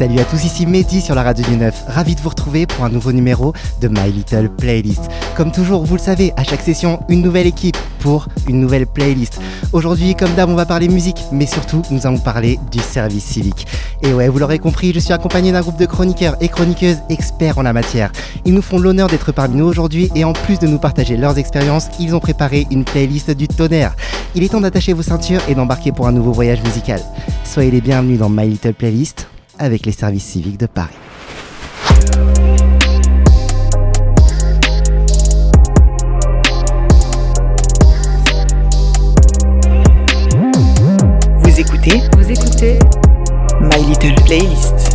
Salut à tous, ici Mehdi sur la radio du 9. Ravi de vous retrouver pour un nouveau numéro de My Little Playlist. Comme toujours, vous le savez, à chaque session, une nouvelle équipe pour une nouvelle playlist. Aujourd'hui, comme d'hab, on va parler musique, mais surtout, nous allons parler du service civique. Et ouais, vous l'aurez compris, je suis accompagné d'un groupe de chroniqueurs et chroniqueuses experts en la matière. Ils nous font l'honneur d'être parmi nous aujourd'hui et en plus de nous partager leurs expériences, ils ont préparé une playlist du tonnerre. Il est temps d'attacher vos ceintures et d'embarquer pour un nouveau voyage musical. Soyez les bienvenus dans My Little Playlist avec les services civiques de Paris. Vous écoutez Vous écoutez My Little Playlist.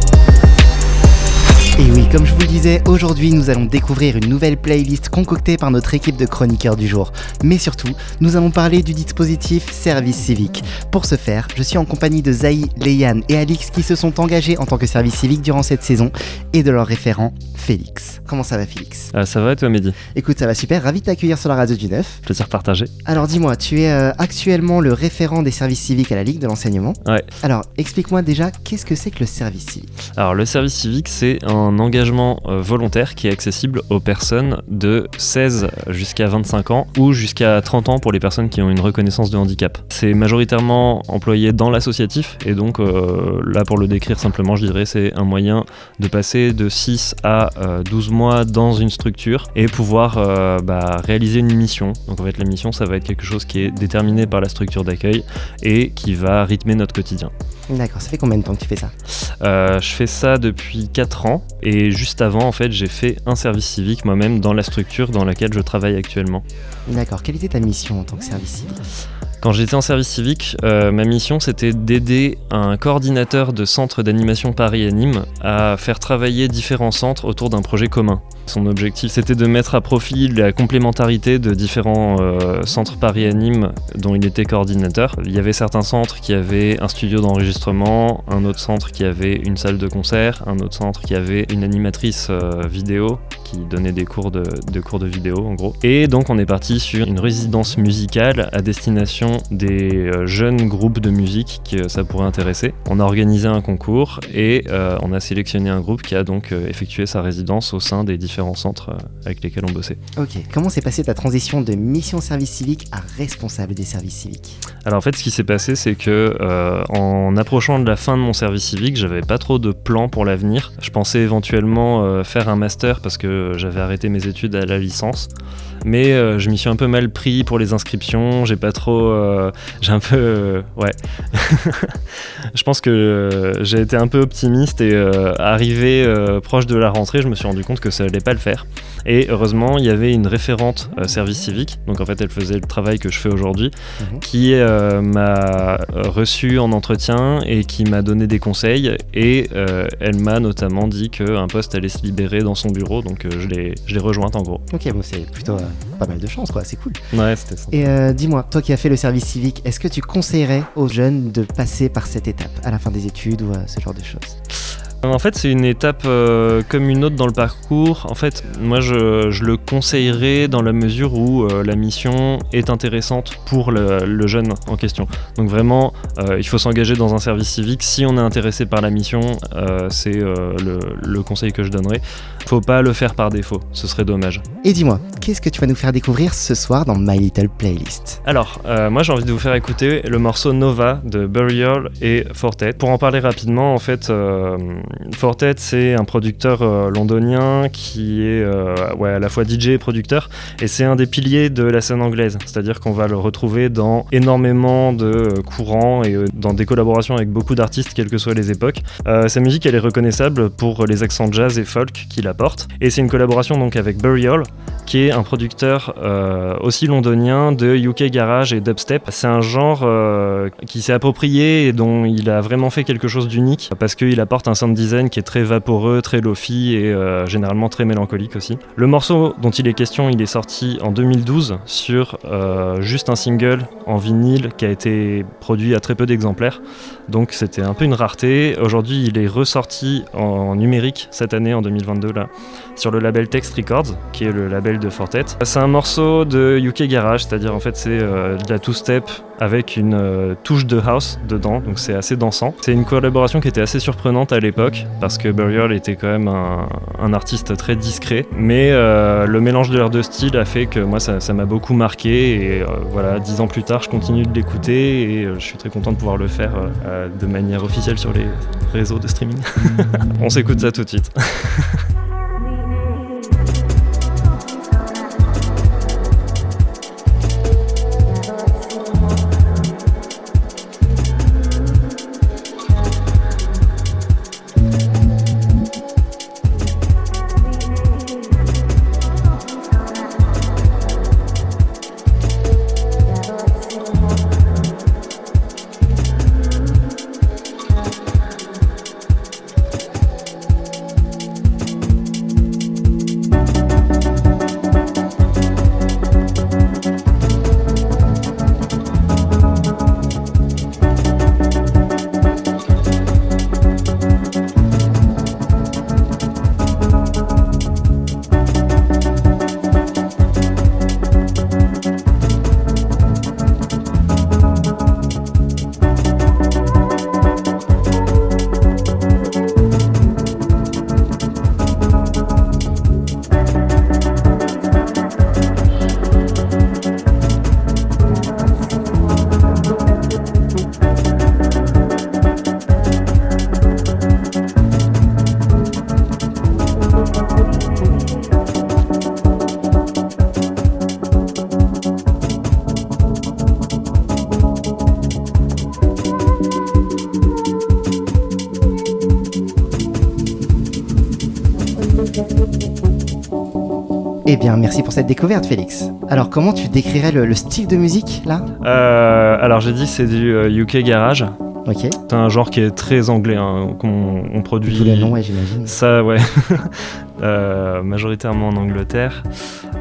Et oui, comme je vous le disais, aujourd'hui nous allons découvrir une nouvelle playlist concoctée par notre équipe de chroniqueurs du jour. Mais surtout, nous allons parler du dispositif Service Civique. Pour ce faire, je suis en compagnie de Zaï, Léane et Alix qui se sont engagés en tant que service civique durant cette saison et de leur référent, Félix. Comment ça va Félix? Ah, ça va et toi, Mehdi? Écoute, ça va super, ravi de t'accueillir sur la radio du 9. Plaisir partagé. Alors dis-moi, tu es euh, actuellement le référent des services civiques à la Ligue de l'enseignement. Ouais. Alors, explique-moi déjà, qu'est-ce que c'est que le service civique? Alors, le service civique, c'est un engagement euh, volontaire qui est accessible aux personnes de 16 jusqu'à 25 ans ou jusqu'à 30 ans pour les personnes qui ont une reconnaissance de handicap. C'est majoritairement employé dans l'associatif et donc euh, là, pour le décrire simplement, je dirais c'est un moyen de passer de 6 à euh, 12 mois dans une structure et pouvoir euh, bah, réaliser une mission. Donc en fait, la mission, ça va être quelque chose qui est déterminé par la structure d'accueil et qui va rythmer notre quotidien. D'accord, ça fait combien de temps que tu fais ça? Euh, je fais ça depuis 4 ans et juste avant en fait j'ai fait un service civique moi-même dans la structure dans laquelle je travaille actuellement. D'accord, quelle était ta mission en tant que service civique Quand j'étais en service civique, euh, ma mission c'était d'aider un coordinateur de centre d'animation Paris Anime à faire travailler différents centres autour d'un projet commun. Son objectif c'était de mettre à profit la complémentarité de différents euh, centres Paris Anime dont il était coordinateur. Il y avait certains centres qui avaient un studio d'enregistrement, un autre centre qui avait une salle de concert, un autre centre qui avait une animatrice euh, vidéo qui donnait des cours de, cours de vidéo en gros. Et donc on est parti sur une résidence musicale à destination des euh, jeunes groupes de musique que ça pourrait intéresser. On a organisé un concours et on a sélectionné un groupe qui a donc effectué sa résidence au sein des différents centres euh, avec lesquels on bossait. Ok, comment s'est passée ta transition de mission service civique à responsable des services civiques? Alors en fait, ce qui s'est passé, c'est que euh, en approchant de la fin de mon service civique, j'avais pas trop de plans pour l'avenir. Je pensais éventuellement euh, faire un master parce que j'avais arrêté mes études à la licence. Mais euh, je m'y suis un peu mal pris pour les inscriptions. J'ai pas trop. euh, j'ai un peu. euh, ouais. je pense que j'ai été un peu optimiste et arrivé proche de la rentrée, je me suis rendu compte que ça allait pas le faire. Et heureusement, il y avait une référente service civique. Donc en fait, elle faisait le travail que je fais aujourd'hui Mhm. qui m'a reçu en entretien et qui m'a donné des conseils et elle m'a notamment dit qu'un poste allait se libérer dans son bureau donc euh, je l'ai je l'ai rejointe en gros. Ok, bon, c'est plutôt euh, pas mal de chance, quoi, c'est cool. Ouais, c'était ça. Et euh, dis-moi, toi qui as fait le service civique, est-ce que tu conseillerais aux jeunes de passer par cette étape à la fin des études ou euh, ce genre de choses? En fait, c'est une étape euh, comme une autre dans le parcours. En fait, moi, je, je le conseillerais dans la mesure où euh, la mission est intéressante pour le, le jeune en question. Donc vraiment, euh, il faut s'engager dans un service civique. Si on est intéressé par la mission, euh, c'est euh, le, le conseil que je donnerais. Faut pas le faire par défaut, ce serait dommage. Et dis-moi, qu'est-ce que tu vas nous faire découvrir ce soir dans My Little Playlist? Alors, euh, moi j'ai envie de vous faire écouter le morceau Nova de Burial et Fortet. Pour en parler rapidement, en fait, euh, Fortet c'est un producteur euh, londonien qui est euh, ouais, à la fois DJ et producteur, et c'est un des piliers de la scène anglaise. C'est-à-dire qu'on va le retrouver dans énormément de courants et dans des collaborations avec beaucoup d'artistes, quelles que soient les époques. Sa musique elle est reconnaissable pour les accents jazz et folk qu'il et c'est une collaboration donc avec Burial, qui est un producteur euh, aussi londonien de UK Garage et Dubstep. C'est un genre euh, qui s'est approprié et dont il a vraiment fait quelque chose d'unique parce qu'il apporte un sound design qui est très vaporeux, très lofi et euh, généralement très mélancolique aussi. Le morceau dont il est question, il est sorti en 2012 sur juste un single en vinyle qui a été produit à très peu d'exemplaires. Donc c'était un peu une rareté. Aujourd'hui, il est ressorti en numérique cette année, en 2022, là, sur le label Text Records, qui est le label de Fortet. C'est un morceau de UK Garage, c'est-à-dire en fait c'est euh, de la two-step avec une euh, touche de house dedans, donc c'est assez dansant. C'est une collaboration qui était assez surprenante à l'époque. parce que Burial était quand même un, un artiste très discret. Mais euh, le mélange de leurs deux styles a fait que moi, ça m'a beaucoup marqué. Et voilà, dix ans plus tard, je continue de l'écouter et je suis très content de pouvoir le faire de manière officielle sur les réseaux de streaming. On s'écoute ça tout de suite. Eh bien, merci pour cette découverte, Félix. Alors, comment tu décrirais le, le style de musique, là? Euh, alors j'ai dit c'est du euh, UK Garage. Ok. C'est un genre qui est très anglais, hein, qu'on on produit. Tous les noms, ouais, j'imagine. Ça, ouais. Euh, majoritairement en Angleterre.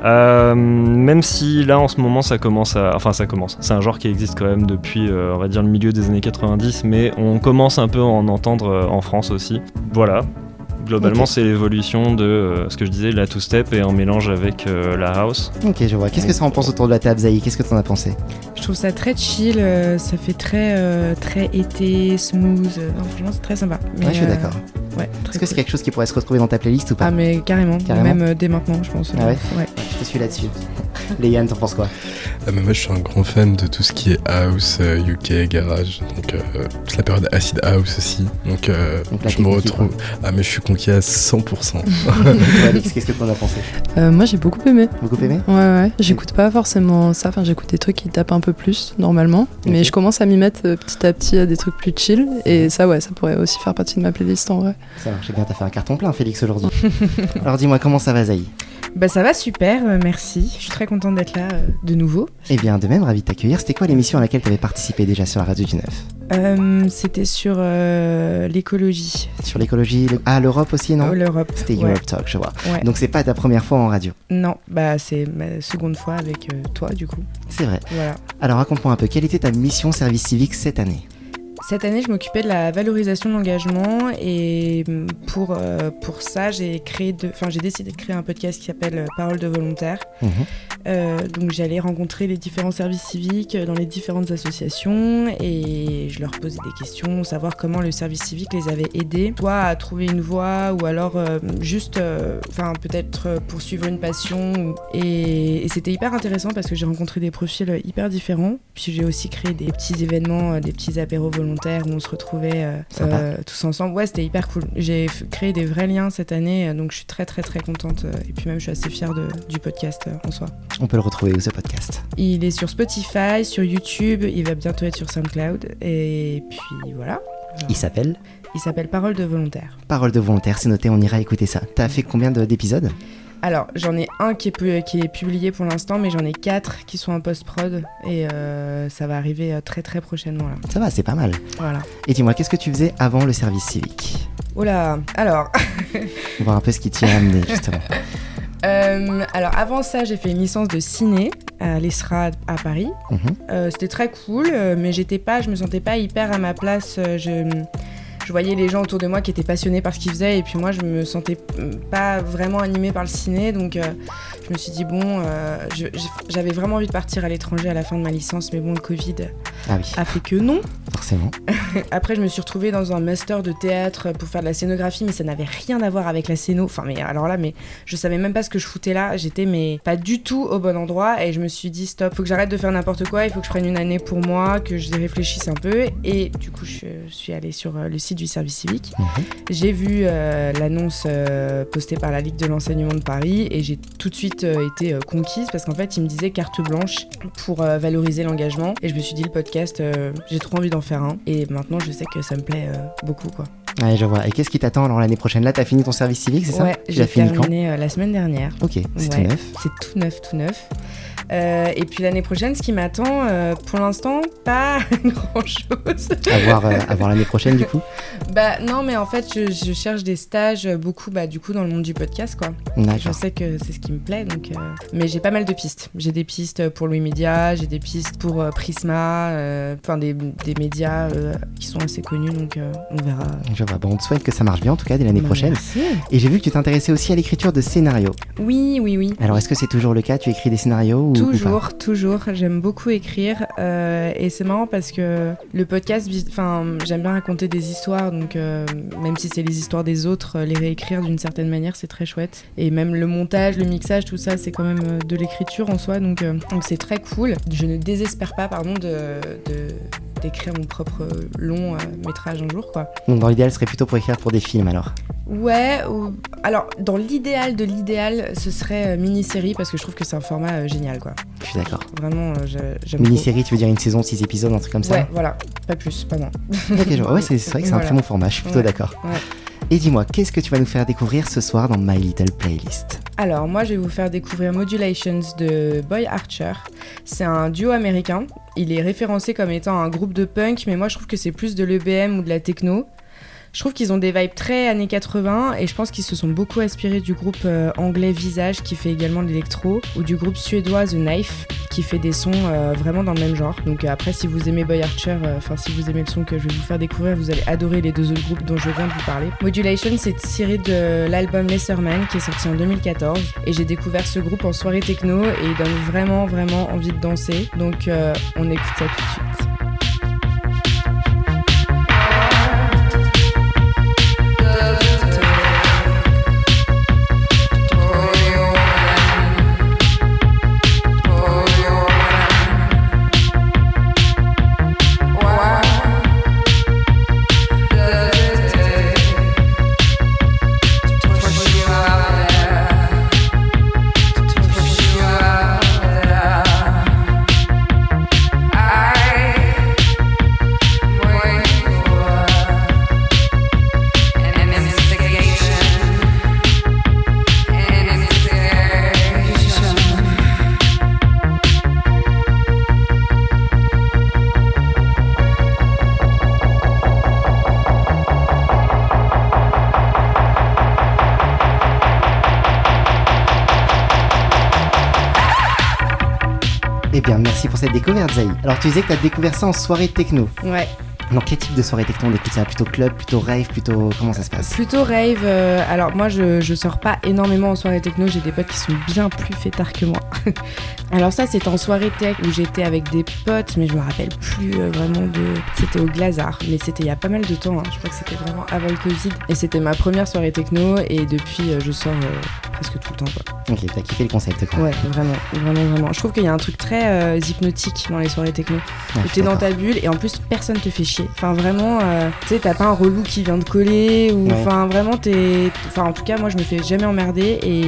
Euh, même si là, en ce moment, ça commence à. Enfin, ça commence. C'est un genre qui existe quand même depuis, euh, on va dire, le milieu des années 90, mais on commence un peu à en entendre euh, en France aussi. Voilà. Globalement, c'est l'évolution de euh, ce que je disais, la two-step et en mélange avec euh, la house. Ok, je vois. Qu'est-ce que ça en pense autour de la table, Zaï Qu'est-ce que t'en as pensé? Je trouve ça très chill, euh, ça fait très, euh, très été, smooth. non, franchement, c'est très sympa. Mais, Ouais, je suis euh, d'accord. Ouais, Est-ce que c'est quelque chose qui pourrait se retrouver dans ta playlist ou pas? Ah, mais carrément, Carrément? même euh, dès maintenant, je pense. Ah ouais? Ouais. Je te suis là-dessus. Léane, t'en penses quoi? Ah, mais moi je suis un grand fan de tout ce qui est house, euh, UK, garage, donc euh, toute la période acid house aussi. Donc, euh, je me retrouve. Ah mais je suis conquis à 100%. Toi, Alex, qu'est-ce que t'en as pensé Euh, moi j'ai beaucoup aimé. Beaucoup aimé Ouais, ouais. J'écoute pas forcément ça. Enfin, j'écoute des trucs qui tapent un peu plus normalement. Mais je commence à m'y mettre euh, petit à petit à des trucs plus chill. Et ça, ouais, ça pourrait aussi faire partie de ma playlist en vrai. Ça marche bien, t'as fait un carton plein, Félix, aujourd'hui. Alors dis-moi, comment ça va, Zaï? Bah, ça va super, euh, merci. Je suis très contente d'être là euh, de nouveau. Eh bien, de même, ravi de t'accueillir. C'était quoi l'émission à laquelle t'avais participé déjà sur la radio du 9 Euh, C'était sur euh, l'écologie. Sur l'écologie le- Ah, l'Europe aussi, non? Oh, L'Europe. C'était ouais. Europe Talk, je vois. Ouais. Donc c'est pas ta première fois en radio? Non, bah c'est ma seconde fois avec toi du coup. C'est vrai. Voilà. Alors raconte-moi un peu, quelle était ta mission service civique cette année? Cette année, je m'occupais de la valorisation de l'engagement et mm, pour, euh, pour ça, j'ai créé enfin, j'ai décidé de créer un podcast qui s'appelle euh, Parole de volontaires. Mhm. Euh, donc j'allais rencontrer les différents services civiques dans les différentes associations et je leur posais des questions, savoir comment le service civique les avait aidés, soit à trouver une voie ou alors euh, juste, enfin peut-être poursuivre une passion. Et, et c'était hyper intéressant parce que j'ai rencontré des profils hyper différents. Puis j'ai aussi créé des petits événements, des petits apéros volontaires où on se retrouvait euh, euh, tous ensemble. Ouais, c'était hyper cool. J'ai créé des vrais liens cette année, euh, donc je suis très très très contente. Et puis même je suis assez fière de- du podcast en soi. On peut le retrouver où ce podcast? Il est sur Spotify, sur YouTube, il va bientôt être sur SoundCloud. Et puis voilà. Il s'appelle? Il s'appelle Parole de volontaire. Parole de volontaire, c'est noté, on ira écouter ça. T'as fait combien de- d'épisodes? Alors, j'en ai un qui est, pu- qui est publié pour l'instant, mais j'en ai quatre qui sont en post-prod. Et euh, ça va arriver euh, très très prochainement là. Ça va, c'est pas mal. Voilà. Et dis-moi, qu'est-ce que tu faisais avant le service civique? Oh là Alors, On va voir un peu ce qui t'y a amené, justement. euh, alors avant ça, j'ai fait une licence de ciné à l'ESRA à Paris. Mhm. Euh, C'était très cool, mais j'étais pas, je me sentais pas hyper à ma place. Je, je voyais les gens autour de moi qui étaient passionnés par ce qu'ils faisaient, et puis moi, je me sentais mm, pas vraiment animée par le ciné, donc euh, Je me suis dit, bon, euh, j'avais vraiment envie de partir à l'étranger à la fin de ma licence, mais bon, le Covid Ah oui, a fait que non. forcément. Après, je me suis retrouvée dans un master de théâtre pour faire de la scénographie, mais ça n'avait rien à voir avec la scéno. Enfin, mais alors là, mais je savais même pas ce que je foutais là. J'étais mais pas du tout au bon endroit et je me suis dit stop, faut que j'arrête de faire n'importe quoi. Il faut que je prenne une année pour moi, que je réfléchisse un peu. Et du coup, je, je suis allée sur euh, le site du service civique. Mhm. J'ai vu euh, l'annonce euh, postée par la Ligue de l'enseignement de Paris et j'ai tout de suite euh, été conquise parce qu'en fait, il me disait carte blanche pour valoriser l'engagement. Et je me suis dit, le podcast, j'ai trop envie d'en faire un. Et maintenant, je sais que ça me plaît beaucoup, quoi. Ouais, je vois. Et qu'est-ce qui t'attend alors l'année prochaine? Là, t'as fini ton service civique, c'est ça? Ouais, j'ai terminé euh, la semaine dernière. Ok, c'est tout neuf. C'est tout neuf, tout neuf. Euh, et puis l'année prochaine, ce qui m'attend, euh, pour l'instant, pas grand-chose. À voir, euh, à voir l'année prochaine, du coup? bah non, mais en fait, je, je cherche des stages beaucoup, bah du coup, dans le monde du podcast, quoi. Je sais que c'est ce qui me plaît, donc. Mais j'ai pas mal de pistes. J'ai des pistes pour Louis Media, j'ai des pistes pour Prisma, enfin des, des médias qui sont assez connus, donc on verra. Je Bon, on te souhaite que ça marche bien, en tout cas, dès l'année Bah, prochaine. merci. Et j'ai vu que tu t'intéressais aussi à l'écriture de scénarios. Oui, oui, oui. Alors, est-ce que c'est toujours le cas? Tu écris des scénarios ou, ou pas? Toujours, toujours. J'aime beaucoup écrire euh, et c'est marrant parce que le podcast, enfin, j'aime bien raconter des histoires, donc euh, même si c'est les histoires des autres, euh, les réécrire d'une certaine manière, c'est très chouette. Et même le montage, le mixage, tout ça, c'est quand même de l'écriture en soi, donc euh, donc c'est très cool. Je ne désespère pas, pardon, de, de- d'écrire mon propre long euh, métrage un jour, quoi. Donc, dans l'idéal, serait plutôt pour écrire pour des films, alors. Ouais, ou... alors dans l'idéal de l'idéal, ce serait euh, mini-série parce que je trouve que c'est un format euh, génial, quoi. Je suis d'accord. Vraiment, euh, je- j'aime. Mini-série, tu veux dire une saison, 6 épisodes, un truc comme ça Ouais, voilà, pas plus, pas moins. Ok, je vois. Ouais, c'est vrai que c'est un très bon format, je suis plutôt Ouais. d'accord. Ouais. Et dis-moi, qu'est-ce que tu vas nous faire découvrir ce soir dans My Little Playlist? Alors, moi, je vais vous faire découvrir Modulations de Boy Archer. C'est un duo américain. Il est référencé comme étant un groupe de punk, mais moi, je trouve que c'est plus de l'EBM ou de la techno. Je trouve qu'ils ont des vibes très années 80 et je pense qu'ils se sont beaucoup inspirés du groupe euh, anglais Visage qui fait également de l'électro ou du groupe suédois The Knife qui fait des sons euh, vraiment dans le même genre. Donc euh, après si vous aimez Boy Archer, enfin si vous aimez le son que je vais vous faire découvrir, vous allez adorer les deux autres groupes dont je viens de vous parler. Modulation c'est tiré de l'album Lesserman qui est sorti en 2014 et j'ai découvert ce groupe en soirée techno et il donne vraiment vraiment envie de danser. Donc on écoute ça tout de suite. Alors, tu disais que tu as découvert ça en soirée techno. Ouais. Dans quel type de soirée techno on écoute ça Plutôt club, plutôt rave, plutôt. Comment ça se passe? Plutôt rave. euh, alors moi, je, je sors pas énormément en soirée techno. J'ai des potes qui sont bien plus fêtards que moi. alors ça, c'est en soirée tech où j'étais avec des potes, mais je me rappelle plus euh, vraiment de. C'était au Glazard, mais c'était il y a pas mal de temps. hein. Je crois que c'était vraiment avant le Covid. Et c'était ma première soirée techno. Et depuis, euh, je sors presque tout le temps. Quoi. Ok, t'as kiffé le concept, quoi. Ouais, vraiment, vraiment, vraiment. Je trouve qu'il y a un truc très hypnotique dans les soirées techno. Ouais, où t'es dans ta bulle et en plus personne te fait chier. Enfin vraiment, euh, tu sais, t'as pas un relou qui vient de coller ou Ouais. enfin vraiment t'es. Enfin en tout cas moi je me fais jamais emmerder et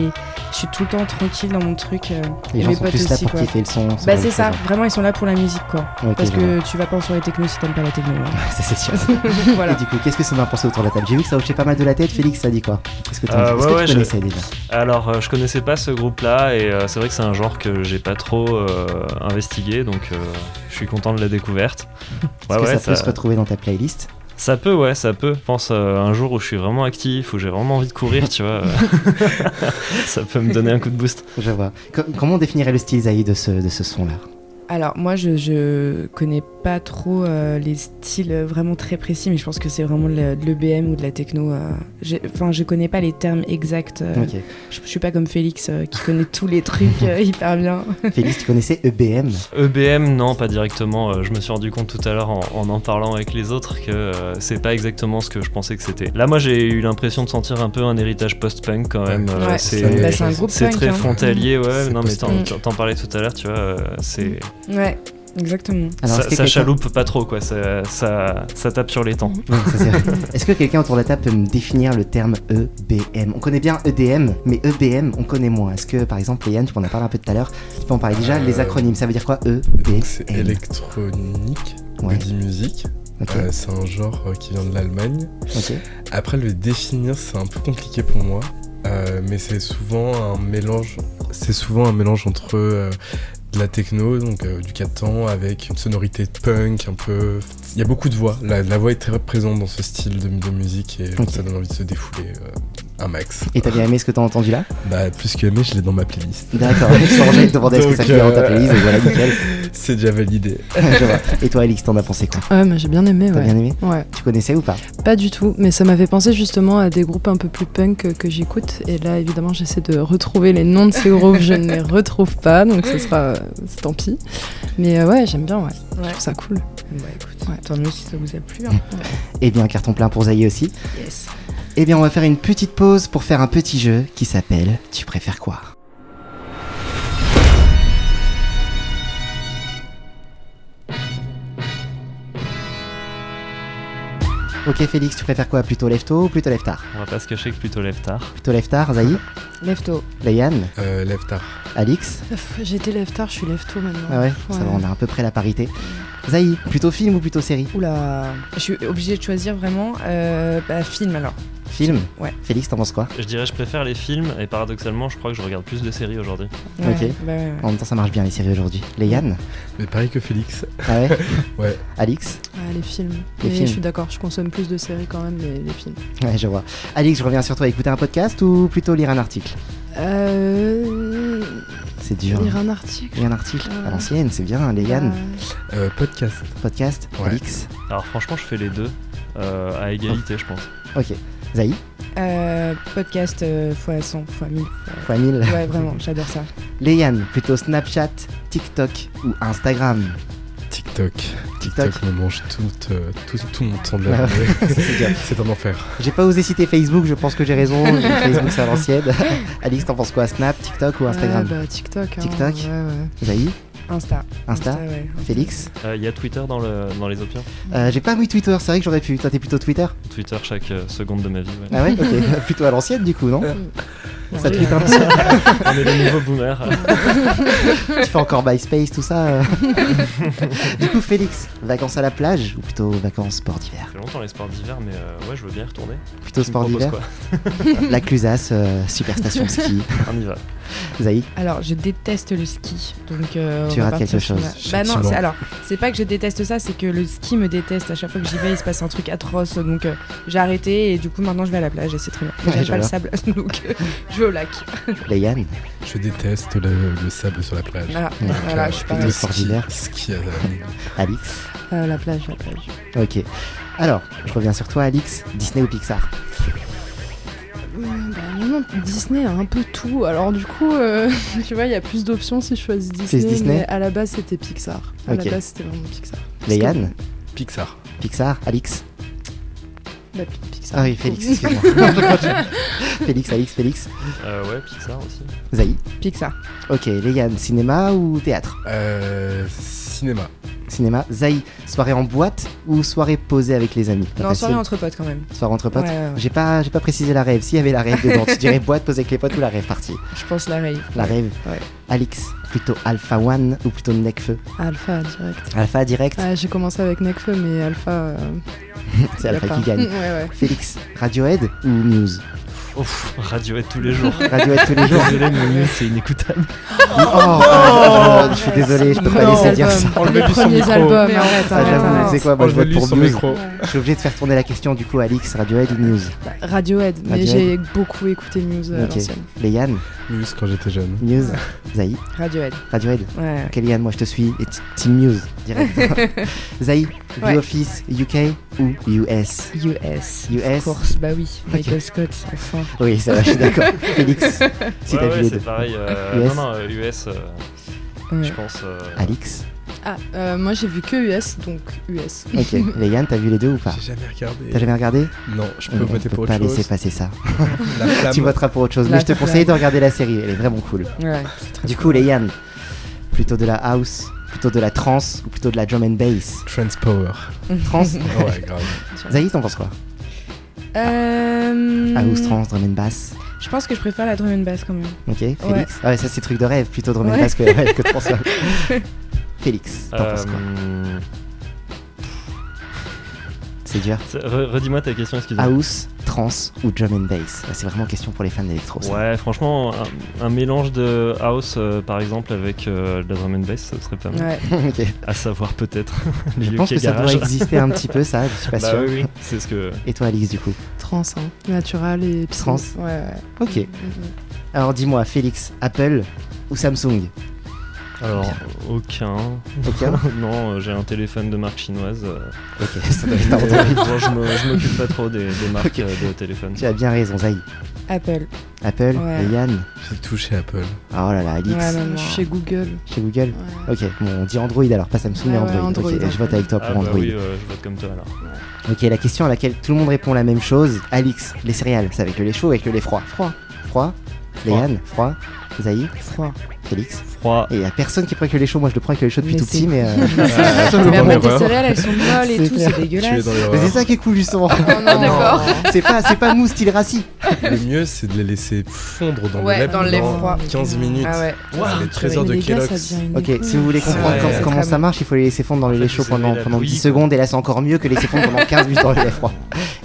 je suis tout le temps tranquille dans mon truc. euh, Les gens sont plus là aussi pour quoi. kiffer le son. Bah c'est ça, vraiment ils sont là pour la musique quoi. Parce que tu vas pas en soirée techno si t'aimes pas la techno. hein. Ça, c'est sûr. voilà. Et du coup, qu'est-ce que ça m'a pensé autour de la table? J'ai vu que ça hochait pas mal de la tête. Félix, ça dit quoi? Qu'est-ce que Euh, ouais, que ouais, tu je- connaissais déjà? Alors, euh, je connaissais pas ce groupe-là et euh, c'est vrai que c'est un genre que j'ai pas trop euh, investigué, donc euh, je suis content de la découverte. Est-ce que ça peut se retrouver dans ta playlist ça peut, ouais, ça peut. Je pense euh, un jour où je suis vraiment actif, où j'ai vraiment envie de courir, tu vois, euh, ça peut me donner un coup de boost. Je vois. Co- comment on définirait le style Zaï de ce, de ce son-là? Alors moi je, je connais pas trop euh, les styles vraiment très précis, mais je pense que c'est vraiment de le- de l'EBM ou de la techno. euh. Enfin je connais pas les termes exacts. euh. Je, je suis pas comme Félix euh, qui connaît tous les trucs euh, hyper bien. Félix, tu connaissais EBM EBM, non, pas directement. Euh, je me suis rendu compte tout à l'heure en, en en parlant avec les autres que euh, c'est pas exactement ce que je pensais que c'était. Là, moi, j'ai eu l'impression de sentir un peu un héritage post-punk quand même. Euh, Ouais, c'est bah, très hein. frontalier, ouais. Non, mais t'en, parlais tout à l'heure, tu vois. euh, c'est Ouais, exactement. Alors, ça, chaloupe pas trop, quoi. Ça, ça, ça tape sur les temps. Oui, c'est vrai. Est-ce que quelqu'un autour de la table peut me définir le terme EBM On connaît bien EDM, mais EBM, on connaît moins. Est-ce que, par exemple, Yann, tu m'en as parlé un peu tout à l'heure, tu peux en parler déjà, les Euh, acronymes, ça veut dire quoi E, Donc c'est EBM électronique, Ouais, body music. ok, Euh, c'est un genre euh, qui vient de l'Allemagne. Après, le définir, c'est un peu compliqué pour moi. Euh, mais c'est souvent un mélange. C'est souvent un mélange entre euh, de la techno, donc euh, du 4 temps, avec une sonorité punk, un peu. Il y a beaucoup de voix. La, la voix est très présente dans ce style de, de musique et ça donne envie de se défouler euh, un max. Et t'as bien aimé ce que t'as entendu là Bah, plus que aimé, je l'ai dans ma playlist. D'accord, je pensais te demander est-ce que ça fait dans ta euh, playlist, et voilà, nickel. C'est déjà validé. Je vois. Et toi, Alix, t'en as pensé quoi Ouais, mais j'ai bien aimé, T'as ouais. bien aimé Ouais, Tu connaissais ou pas pas du tout, mais ça m'avait pensé justement à des groupes un peu plus punk euh, que j'écoute. Et là, évidemment, j'essaie de retrouver les noms de ces groupes, je ne les retrouve pas, donc ce sera. euh, c'est tant pis. Mais euh, ouais, j'aime bien, ouais. Je trouve ça cool. Bah écoute, Ouais. tant mieux si ça vous a plu. hein. Eh bien, carton plein pour Zaï aussi. Yes. Eh bien, on va faire une petite pause pour faire un petit jeu qui s'appelle Tu préfères quoi? Ok Félix, tu préfères quoi? Plutôt lève tôt ou plutôt lève tard On va pas se cacher que plutôt lève tard. Plutôt lève tard, Zaï Lève-toi. Layanne Euh, lève tard. Alix J'étais lève tard, je suis lève tôt maintenant. Ah ouais, ça va, on a à peu près la parité. Zaï, plutôt film ou plutôt série Oula. Je suis obligée de choisir vraiment. Euh, bah, film alors. Film Ouais. Félix, t'en penses quoi Je dirais, je préfère les films et paradoxalement, je crois que je regarde plus de séries aujourd'hui. Ouais, Ok. bah ouais, ouais. En même temps, ça marche bien les séries aujourd'hui. Layanne Mais pareil que Félix. Ah ouais Ouais. Alix Ah, les films. Les mais films. je suis d'accord, je consomme plus de séries quand même, mais les films. Ouais, je vois. Alix, je reviens sur toi. Écouter un podcast ou plutôt lire un article? Euh. C'est dur. Lire un article. Lire un article à Ouais. l'ancienne, c'est bien. Layanne, Bah, Euh, podcast. podcast Ouais. Alix Alors franchement, je fais les deux euh, à égalité, je pense. Ok. Zaï Euh, podcast euh, fois 100, fois 1000. fois- Fois 1000. Ouais, vraiment, j'adore ça. Layanne, plutôt Snapchat, TikTok ou Instagram? TikTok. TikTok TikTok me mange tout, euh, tout, tout mon temps de la journée. C'est un enfer. J'ai pas osé citer Facebook, je pense que j'ai raison. Facebook, c'est à l'ancienne. Alix, t'en penses quoi? Snap, TikTok ou Instagram? Ouais, bah, TikTok. hein, TikTok ouais, ouais. Zaï Insta. Insta ouais. Félix? Euh, Il y a Twitter dans, le, dans les options. Euh, J'ai pas mis Twitter, c'est vrai que j'aurais pu. Toi, t'es plutôt Twitter? Twitter chaque euh, seconde de ma vie. ouais. Ah ouais? Ok. plutôt à l'ancienne, du coup, non? Ça Ouais. tweet un peu On est les nouveaux boomers. Tu fais encore MySpace, tout ça euh. Du coup, Félix, vacances à la plage ou plutôt vacances sport d'hiver? Ça fait longtemps les sports d'hiver, mais euh, ouais, je veux bien y retourner. Plutôt Tu me sport d'hiver? quoi? La Clusaz, euh, super station ski. On y va. Zaï? Alors, je déteste le ski. Donc, euh, Tu rates quelque chose. Bah non, c'est alors, c'est pas que je déteste ça, c'est que le ski me déteste. À chaque fois que j'y vais, il se passe un truc atroce. Donc, euh, j'ai arrêté et du coup, maintenant, je vais à la plage et c'est très bien. Ouais, J'aime je pas le sable, donc euh, je vais au lac. Layanne Je déteste le, le sable sur la plage. Voilà, Ouais. voilà, je suis ski, d'hiver. ski à Alix Euh, la plage, la plage. Ok. Alors, je reviens sur toi, Alix. Disney ou Pixar? Euh, bah, Disney a un peu tout. Alors du coup, euh, tu vois, il y a plus d'options si je choisis Disney. Disney Mais à la base, c'était Pixar. À Ok. la base, c'était vraiment Pixar. Layanne Pixar. Pixar Alix? Bah, Pixar. Ah oui, Félix, excuse-moi. Félix, Alix, Félix. Euh, ouais, Pixar aussi. Zaï Pixar. Ok, Layanne, cinéma ou théâtre? Euh, cinéma. Cinéma. Zaï, soirée en boîte ou soirée posée avec les amis? Non, facile. soirée entre potes quand même. Soirée entre potes? Ouais, ouais, ouais. J'ai pas, j'ai pas précisé la rêve. S'il y avait la rêve dedans, tu dirais boîte posée avec les potes ou la rêve partie? Je pense la rave. La rêve. Ouais. Alix, plutôt Alpha One ou plutôt Necfeu Alpha, direct. Alpha direct, Ah, J'ai commencé avec Necfeu, mais Alpha. euh, c'est Alpha qui gagne. ouais, ouais. Félix, Radiohead ou Muse? Ouf, Radiohead tous les jours. Radiohead tous les jours. Désolé, mais c'est inécoutable. Oh, ah, je suis désolé, je peux pas laisser dire ça. Son premiers micro. albums, Mais arrête, Ah, j'avoue, sais quoi, moi je vote pour son Muse. micro. Je suis obligé de faire tourner la question du coup, Alix, Radiohead ou Muse Radiohead, mais j'ai beaucoup écouté Muse à Ok. l'ancienne. Les Yann, Muse quand j'étais jeune. Muse, Zaï, Radiohead. Radiohead. Ouais. Ok, Yann, moi je te suis. Et Team Muse, direct. Zaï, Ouais. The Office, UK ou US US. US. Of course, bah oui. Michael Scott, enfin. Oui, ça va, je suis d'accord. Félix, si Ouais, t'as ouais, vu les c'est deux. pareil. euh, US. Non, non, euh, US, euh, Ouais. je pense. euh, Alix, Ah, euh, moi j'ai vu que US, donc US. ok. Yann, t'as vu les deux ou pas J'ai jamais regardé. T'as jamais regardé Non, je peux on voter peut pour pas autre laisser chose. passer ça. La flamme. Tu voteras pour autre chose. La Mais je te flamme. conseille de regarder la série, elle est vraiment cool. Ouais, Du coup, les Yann, plutôt de la house, plutôt de la trance ou plutôt de la drum and bass Transpower. Trance ouais, grave. Zaïd, t'en penses quoi? Euh, House, trance, drum and bass. Je pense que je préfère la drum and bass quand même. Ok, Félix Ah ouais, ça c'est truc de rêve, plutôt drum and Ouais. bass que, ouais, que trance. Félix, t'en penses quoi euh, C'est dur. Redis-moi ta question, excuse-moi. House, trance ou drum and bass C'est vraiment question pour les fans d'électro. Ouais, franchement, un, un mélange de house, euh, par exemple, avec euh, de la drum and bass, ça serait pas mal. Ouais. ok. À savoir peut-être les Je pense que ça doit exister un petit peu, ça, je suis pas Bah sûr. oui, oui, c'est ce que. Et toi, Alix, du coup Trans, hein. Natural et. Trans. Ouais, ouais. Ok. Mm, mm, Alors dis-moi, Félix, Apple ou Samsung? Alors, aucun. Aucun non, euh, j'ai un téléphone de marque chinoise. euh, Ok, ça doit être et, Android. bon, je me- je m'occupe pas trop des, des marques Ok. euh, de téléphone. Tu as bien raison, Zaï. Apple. Apple Ouais. et Yann J'ai touché Apple. Oh là là, Alix. Ouais, même Je suis chez Google. Chez Google Ouais. Ok, bon, on dit Android alors, pas Samsung mais ouais, Android. Android, ok, je vote avec toi Ah pour bah Android. oui, euh, je vote comme toi alors. Ok, la question à laquelle tout le monde répond la même chose. Alix, les céréales, c'est avec le lait chaud ou avec le lait froid? Froid. Froid Léane, froid Zaï, Froid. Félix Froid. Et il y a personne qui prend avec le lait chaud, moi je le prends avec le lait chaud depuis Mais tout petit, mais. euh, Mais erreur. tes céréales, elles sont molles et C'est tout, c'est dégueulasse. Mais c'est ça qui est cool justement. Oh non, d'accord. c'est pas, c'est pas mou style rassis. Le mieux, c'est de les laisser fondre dans Ouais, le lait dans pendant froid. 15 minutes. Ah ouais. Les trésors de les Kellogg's. Ok, si vous voulez comprendre Ouais, comment ça marche, il faut les laisser fondre dans le lait chaud pendant, la pendant 10 bouillie, secondes et là c'est encore mieux que laisser fondre pendant 15 minutes dans le lait froid.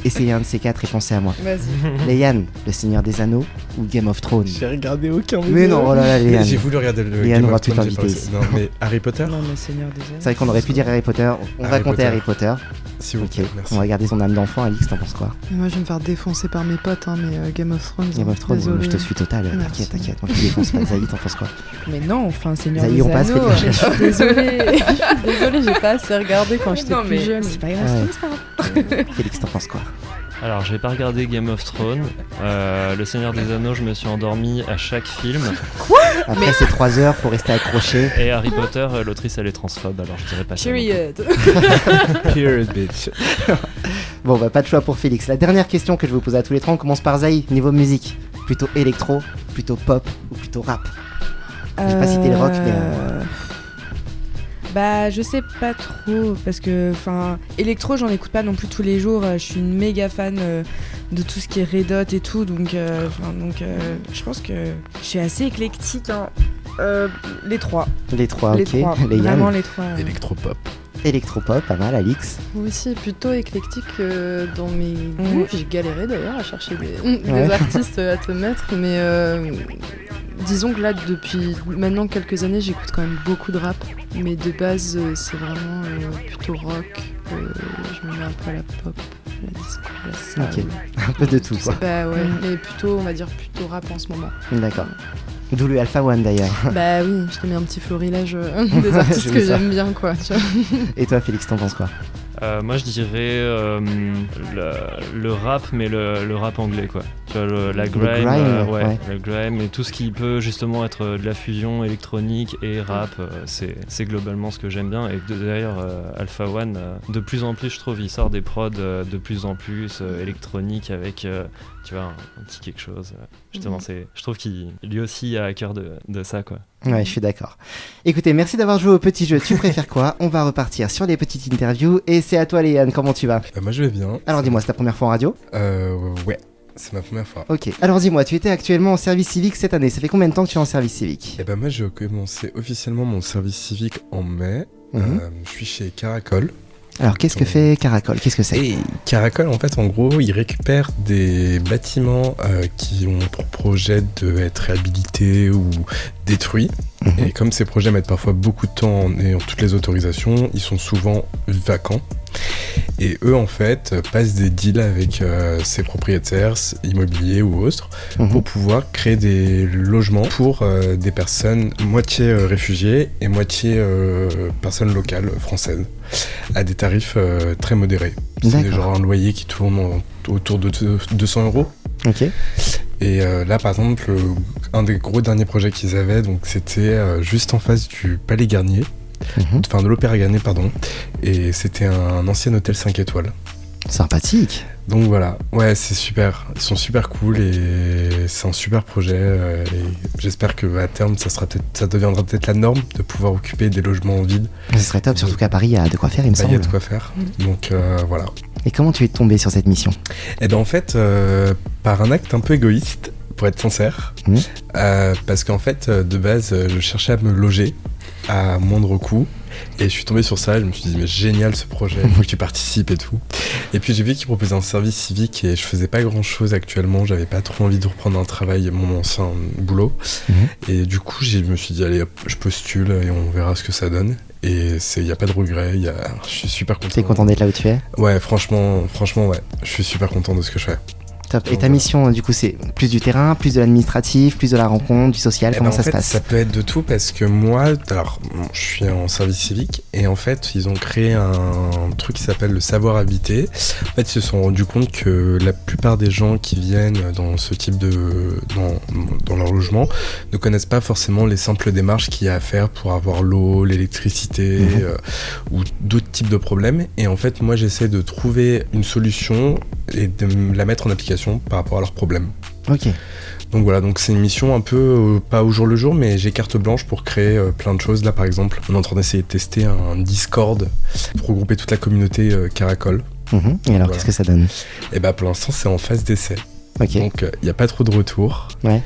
Essayez un de ces quatre et pensez à moi. Vas-y. Léane, le Seigneur des Anneaux ou Game of Thrones? J'ai regardé aucun Mais non, oh là là, Léane. J'ai voulu regarder le Thrones, pas t'inviter réussi. ici. Non, mais Harry Potter, Non, mais Seigneur des Anneaux. C'est vrai qu'on aurait pu dire Harry Potter. On va Harry compter Potter. Harry Potter. s'il vous Ok, plaît, merci. on va garder son âme d'enfant. Alix, t'en penses quoi Mais Moi, je vais me faire défoncer par mes potes, hein, mais euh, Game of Thrones. Game hein. of Thrones, moi, Désolée. je te suis total. T'inquiète, t'inquiète. Moi je te défonce pas. Zaïd, t'en penses quoi Mais non, enfin, Seigneur Zaï, des on passe, Anneaux. Félix. Je suis désolée. Je suis désolée, j'ai pas assez regardé quand j'étais plus jeune. c'est pas grave, Ouais. c'est pas grave. Félix, t'en penses quoi Alors, j'ai pas regardé Game of Thrones. Euh, le Seigneur des Anneaux, je me suis endormi à chaque film. Après ces 3 heures, faut rester accroché. Et Harry Potter, euh, l'autrice, elle est transphobe, alors je dirais pas ça. Period. Period, bitch. Bon, bah pas de choix pour Félix. La dernière question que je vais vous poser à tous les trois, on commence par Zaï. Niveau musique, plutôt électro, plutôt pop ou plutôt rap? J'ai pas cité le rock, mais, euh, Bah, je sais pas trop, parce que, enfin, électro, j'en écoute pas non plus tous les jours. euh, Je suis une méga fan euh, de tout ce qui est Red Hot et tout, donc, euh, enfin, donc euh, je pense que je suis assez éclectique. hein. Euh, les trois. Les trois, les ok. trois. Les Vraiment les trois. euh. Électropop. Électropop, pas mal. Alix, Moi aussi, plutôt éclectique euh, dans mes Mhm. goûts. J'ai galéré d'ailleurs à chercher des, des Ouais. artistes à te mettre, mais euh, disons que là, depuis maintenant quelques années, j'écoute quand même beaucoup de rap. Mais de base, euh, c'est vraiment euh, plutôt rock. euh, je me mets un peu à la pop, la disco, la Ok. soul. un peu de tout, Tout quoi. ça, bah ouais, Mm. mais plutôt, on va dire plutôt rap en ce moment. D'accord. D'où le Alpha One d'ailleurs. bah oui, je t'ai mis un petit florilège euh, des artistes que j'aime bien, quoi. tu vois. Et toi, Félix, t'en penses quoi Euh, moi, je dirais euh, le, le rap, mais le, le rap anglais, quoi. Tu vois, le- la Le grime, euh, ouais, ouais. le grime et tout ce qui peut justement être de la fusion électronique et rap, c'est globalement ce que j'aime bien. Et d'ailleurs, euh, Alpha One, euh, de plus en plus, je trouve, il sort des prods euh, de plus en plus euh, électroniques avec, euh, tu vois, un, petit quelque chose. euh, justement, Mhm. c'est, je trouve qu'il lui aussi a à cœur de, de ça, quoi. Ouais, je suis d'accord. Écoutez, merci d'avoir joué au petit jeu. Tu préfères quoi? On va repartir sur les petites interviews. Et c'est à toi, Léane, comment tu vas? Bah, moi, je vais bien. Alors dis-moi, c'est ta première fois en radio? Euh, ouais, c'est ma première fois. Ok. Alors dis-moi, tu étais actuellement en service civique cette année. Ça fait combien de temps que tu es en service civique? Et bah, moi, j'ai commencé officiellement mon service civique en mai. Mhm. Euh, je suis chez Caracol. Alors, qu'est-ce que fait Caracol? Qu'est-ce que c'est? Caracol, en fait, en gros, il récupère des bâtiments euh, qui ont pour projet d'être réhabilités ou détruits. Mhm. Et comme ces projets mettent parfois beaucoup de temps en ayant toutes les autorisations, ils sont souvent vacants. Et eux, en fait, passent des deals avec euh, ces propriétaires immobiliers ou autres Mhm. pour pouvoir créer des logements pour euh, des personnes moitié euh, réfugiées et moitié euh, personnes locales françaises à des tarifs très modérés. C'est genre un loyer qui tourne en- autour de deux- 200 euros. Ok. Et euh, là, par exemple, le- un des gros derniers projets qu'ils avaient, donc c'était euh, juste en face du Palais Garnier, Mhm. enfin de l'Opéra Garnier, pardon. Et c'était un ancien hôtel 5 étoiles. Sympathique. Donc voilà, ouais, c'est super. Ils sont super cool et c'est un super projet. euh, et j'espère que à terme, ça, sera peut-être- ça deviendra peut-être la norme de pouvoir occuper des logements vides. Ce serait top, surtout qu'à Paris, il y a de quoi faire, il me Bah, Il y a semble. de quoi faire. Donc euh, voilà. Et comment tu es tombé sur cette mission? Et ben en fait, euh, par un acte un peu égoïste, pour être sincère, Mhm. euh, parce qu'en fait, euh, de base, euh, je cherchais à me loger à moindre coût. Et je suis tombé sur ça, je me suis dit, mais génial ce projet, il faut que tu participes et tout. Et puis j'ai vu qu'ils proposaient un service civique et je faisais pas grand chose actuellement, j'avais pas trop envie de reprendre un travail, mon ancien boulot. Mhm. Et du coup, je me suis dit, allez hop, je postule et on verra ce que ça donne. Et il n'y a pas de regret, y a, je suis super content. Tu es content d'être là où tu es? Ouais, franchement, franchement, ouais, je suis super content de ce que je fais. Top. Et ta mission, du coup, c'est plus du terrain, plus de l'administratif, plus de la rencontre, du social Eh Comment ben, en ça fait, se passe Ça peut être de tout parce que moi, alors, bon, je suis en service civique et en fait, ils ont créé un truc qui s'appelle le savoir habiter. En fait, ils se sont rendus compte que la plupart des gens qui viennent dans ce type de. dans, dans leur logement ne connaissent pas forcément les simples démarches qu'il y a à faire pour avoir l'eau, l'électricité Mhm. euh, ou d'autres types de problèmes. Et en fait, moi, j'essaie de trouver une solution et de la mettre en application par rapport à leurs problèmes. Ok. Donc voilà, donc c'est une mission un peu euh, pas au jour le jour, mais j'ai carte blanche pour créer euh, plein de choses. Là, par exemple, on est en train d'essayer de tester un Discord pour regrouper toute la communauté euh, Caracol. Mhm. Et alors, Voilà. qu'est-ce que ça donne? Et bah pour l'instant, c'est en phase d'essai, Donc il n'y a pas trop de retour. Ouais.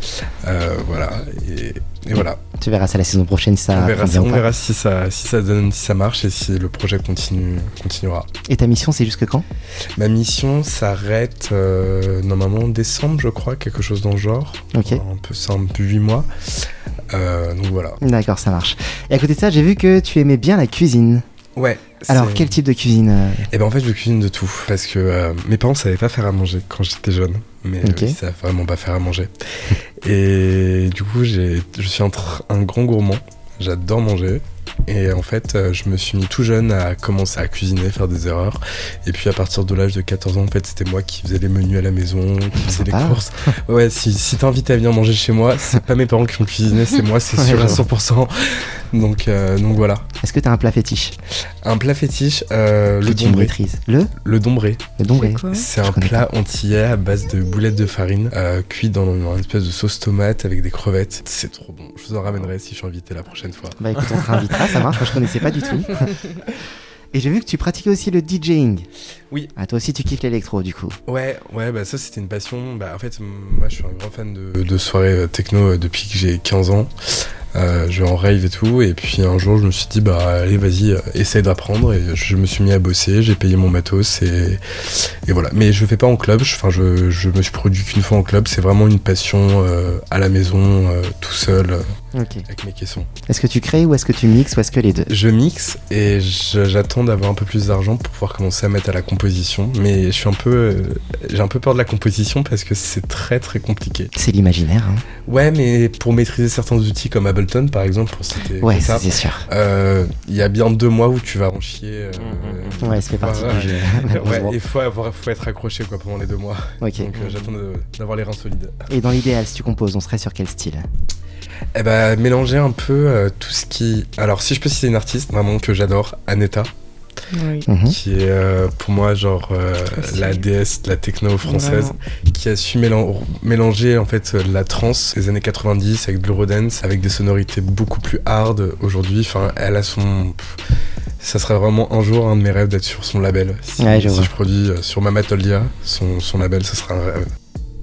Euh, voilà, et, et voilà. Tu verras ça la saison prochaine si ça on verra, bien on verra si ça, si ça donne, si ça marche et si le projet continue, continuera. Et ta mission, c'est jusque quand? Ma mission s'arrête euh, normalement en décembre, je crois, quelque chose dans le genre. Ok. Un peu, un peu 8 mois. Euh, donc voilà. D'accord, ça marche. Et à côté de ça, j'ai vu que tu aimais bien la cuisine. Ouais. Alors, quel type de cuisine euh, Eh ben en fait je cuisine de tout parce que euh, mes parents savaient pas faire à manger quand j'étais jeune mais Ok. euh, ils savent vraiment pas faire à manger et du coup j'ai je suis un, un grand gourmand j'adore manger et en fait euh, je me suis mis tout jeune à commencer à cuisiner faire des erreurs et puis à partir de l'âge de 14 ans en fait c'était moi qui faisais les menus à la maison qui faisais les courses ouais si, si t'invites à venir manger chez moi c'est pas mes parents qui vont cuisiner c'est moi c'est sûr à je vois. 100% donc euh, donc voilà Est-ce que t'as un plat fétiche un plat fétiche euh, le tu dombré Le le dombré Le dombré. C'est un plat antillais à base de boulettes de farine, euh, cuit dans une espèce de sauce tomate avec des crevettes. C'est trop bon. Je vous en ramènerai si je suis invité la prochaine fois. Bah écoute, on te réinvitera, ça marche, moi je connaissais pas du tout. Et j'ai vu que tu pratiquais aussi le DJing. Oui. Ah, toi aussi tu kiffes l'électro du coup. Ouais, ouais, bah ça c'était une passion. Bah en fait, moi je suis un grand fan de, de soirées techno depuis que j'ai 15 ans. Euh, je en rave et tout. Et puis un jour, je me suis dit, bah allez, vas-y, euh, essaye d'apprendre. Et je me suis mis à bosser, j'ai payé mon matos et, et voilà. Mais je fais pas en club. Enfin, je, je me suis produit qu'une fois en club. C'est vraiment une passion euh, à la maison, euh, tout seul, avec mes caissons. Est-ce que tu crées ou est-ce que tu mixes ou est-ce que les deux? Je mixe et j'attends d'avoir un peu plus d'argent pour pouvoir commencer à mettre à la composition. Mais je suis un peu, j'ai un peu peur de la composition parce que c'est très très compliqué. C'est l'imaginaire. Hein. Ouais, mais pour maîtriser certains outils comme Ableton par exemple, pour citer Ouais, ça c'est sûr. euh, il y a bien deux mois où tu vas en chier. euh, Mhm. Ouais, ça fait partie voilà. du jeu. Ouais, malheureusement. il faut, avoir, faut être accroché quoi pendant les deux mois. Ok. Donc euh, j'attends d'avoir les reins solides. Et dans l'idéal, si tu composes, on serait sur quel style? Eh ben mélanger un peu tout ce qui. Alors si je peux citer une artiste vraiment que j'adore, Aneta. Oui. Mhm. qui est euh, pour moi genre euh, la déesse de la techno française Vraiment. qui a su mélan- mélanger en fait la trance des années 90 avec de l'eurodance avec des sonorités beaucoup plus hard aujourd'hui enfin elle a son ça serait vraiment un jour un de mes rêves d'être sur son label si, Ouais, je si vois. je produis euh, sur Mamatolia son, son label ce sera un rêve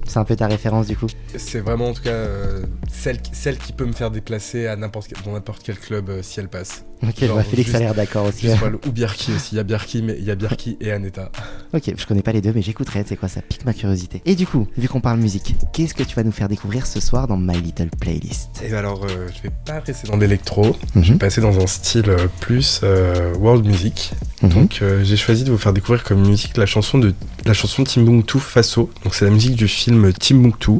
C'est un peu ta référence du coup. C'est vraiment en tout cas euh, celle, qui- celle qui peut me faire déplacer à n'importe quel- dans n'importe quel club euh, si elle passe. Ok, Genre, vois Félix a juste- l'air d'accord aussi. Juste voilà, ou Bierki aussi. Il y a mais il y a et Aneta. Ok, je connais pas les deux, mais j'écouterai, c'est quoi, ça pique ma curiosité. Et du coup, vu qu'on parle musique, qu'est-ce que tu vas nous faire découvrir ce soir dans My Little Playlist? Et alors, euh, je vais pas rester dans l'électro. Je Mhm, vais passer dans un style euh, plus euh, world music. mhm. Donc j'ai choisi de vous faire découvrir comme musique la chanson de la chanson Timbuktu Faso. Donc c'est la musique du film Timbuktu.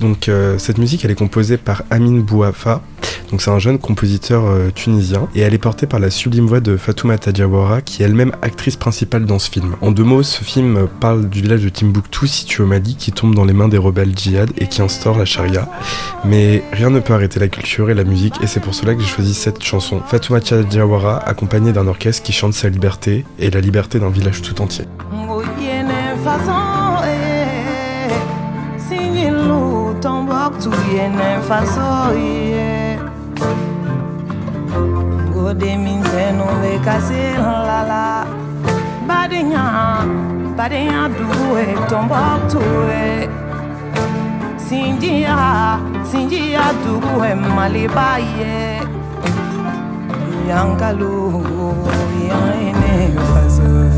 Donc cette musique elle est composée par Amin Bouafa. Donc c'est un jeune compositeur tunisien et elle est portée par la sublime voix de Fatoumata Diawara qui est elle-même actrice principale dans ce film. En deux mots, ce film parle du village de Timbuktu situé au Mali qui tombe dans les mains des rebelles djihad et qui instaure la charia. Mais rien ne peut arrêter la culture et la musique et c'est pour cela que j'ai choisi cette chanson. Fatoumata Diawara accompagnée d'un orchestre qui chante sa liberté et la liberté d'un village tout entier. Go Gode minze no ve kase la la Badenya, badenya duwe tombo tuwe Sinjia, sinjia duwe malibaye. Yankalu, yanene fazu.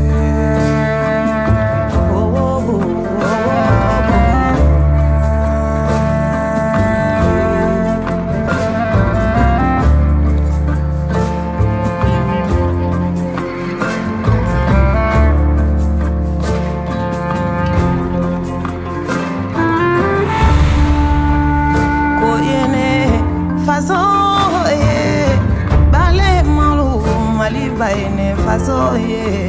Mali bayene faso ye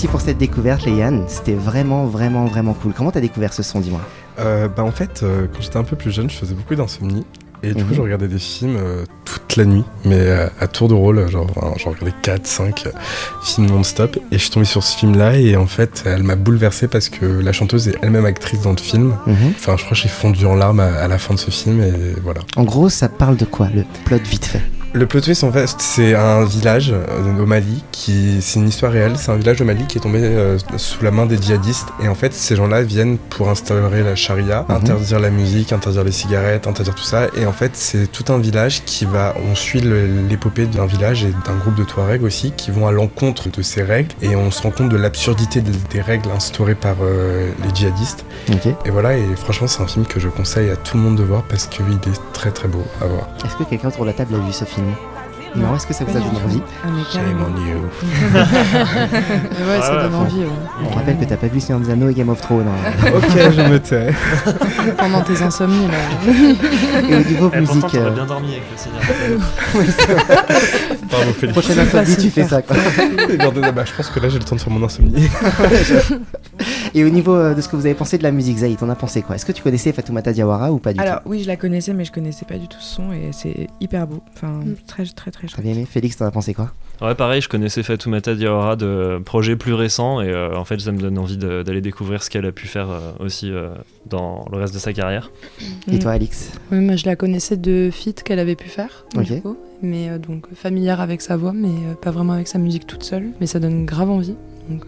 merci pour cette découverte, Léane. C'était vraiment, vraiment, vraiment cool. Comment t'as découvert ce son, dis-moi? Euh, bah en fait, euh, quand j'étais un peu plus jeune, je faisais beaucoup d'insomnie. Et du Mhm. coup, je regardais des films euh, toute la nuit, mais à tour de rôle, genre, enfin, j'en regardais 4, 5 euh, films non-stop. Et je suis tombé sur ce film-là, et en fait, elle m'a bouleversé parce que la chanteuse est elle-même actrice dans le film. Mhm. Enfin, je crois que j'ai fondu en larmes à, à la fin de ce film, et voilà. En gros, ça parle de quoi, le plot vite fait? Le plot twist, en fait, c'est un village euh, au Mali qui, c'est une histoire réelle. C'est un village au Mali qui est tombé euh, sous la main des djihadistes. Et en fait, ces gens-là viennent pour instaurer la charia, Mhm. interdire la musique, interdire les cigarettes, interdire tout ça. Et en fait, c'est tout un village qui va, on suit l'épopée d'un village et d'un groupe de Touaregs aussi qui vont à l'encontre de ces règles. Et on se rend compte de l'absurdité des, des règles instaurées par euh, les djihadistes. Et voilà. Et franchement, c'est un film que je conseille à tout le monde de voir parce qu'il est très très beau à voir. Est-ce que quelqu'un autour de la table a vu ce film? Non, est-ce que ça vous a donné envie Ah, mais carrément. Mais ouais, ça ouais, donne envie. ouais. On rappelle que t'as pas vu Seigneur des Anneaux et Game of Thrones. hein. ok, je me tais. Pendant tes insomnies, là. Et au niveau Eh, pourtant, musique, t'aurais euh, bien dormi avec le Seigneur. Pardon, Félix. prochaine insomnie, tu fais ça quoi. Bah, je pense que là j'ai le temps de faire mon insomnie. Et au niveau euh, de ce que vous avez pensé de la musique, Zaïd, t'en as pensé quoi? Est-ce que tu connaissais Fatoumata Diawara ou pas du Alors oui, je la connaissais, mais je connaissais pas du tout ce son et c'est hyper beau. Enfin, Mm. très très très tout T'as chouette. bien aimé? Félix, t'en as pensé quoi? Ouais, pareil, je connaissais Fatoumata Diawara de projets plus récents et euh, en fait, ça me donne envie d'aller découvrir ce qu'elle a pu faire euh, aussi euh, dans le reste de sa carrière. Et Mm. toi, Alix? Oui, moi je la connaissais de feat qu'elle avait pu faire, Ok. du coup. Mais euh, donc familière avec sa voix, mais euh, pas vraiment avec sa musique toute seule. Mais ça donne grave envie. Donc,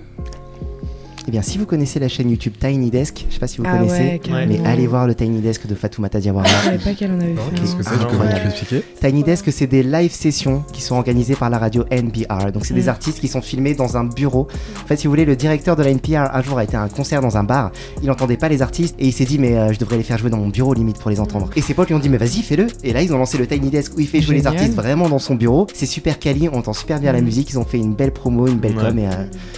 Eh bien, si vous connaissez la chaîne YouTube Tiny Desk, je sais pas si vous Ah connaissez, ouais, mais allez voir le Tiny Desk de Fatoumata Diawara. Je savais pas qu'elle en avait fait. Qu'est-ce que c'est Incroyable. Tiny Desk, c'est des live sessions qui sont organisées par la radio NPR. Donc, c'est des Mm. artistes qui sont filmés dans un bureau. En fait, si vous voulez, le directeur de la NPR un jour a été à un concert dans un bar. Il entendait pas les artistes et il s'est dit, mais euh, je devrais les faire jouer dans mon bureau limite pour les entendre. Et ses potes lui ont dit, mais vas-y, fais-le. Et là, ils ont lancé le Tiny Desk où il fait jouer les artistes vraiment dans son bureau. C'est super quali, on entend super bien la Mm. musique. Ils ont fait une belle promo, une belle Ouais. com. Et euh,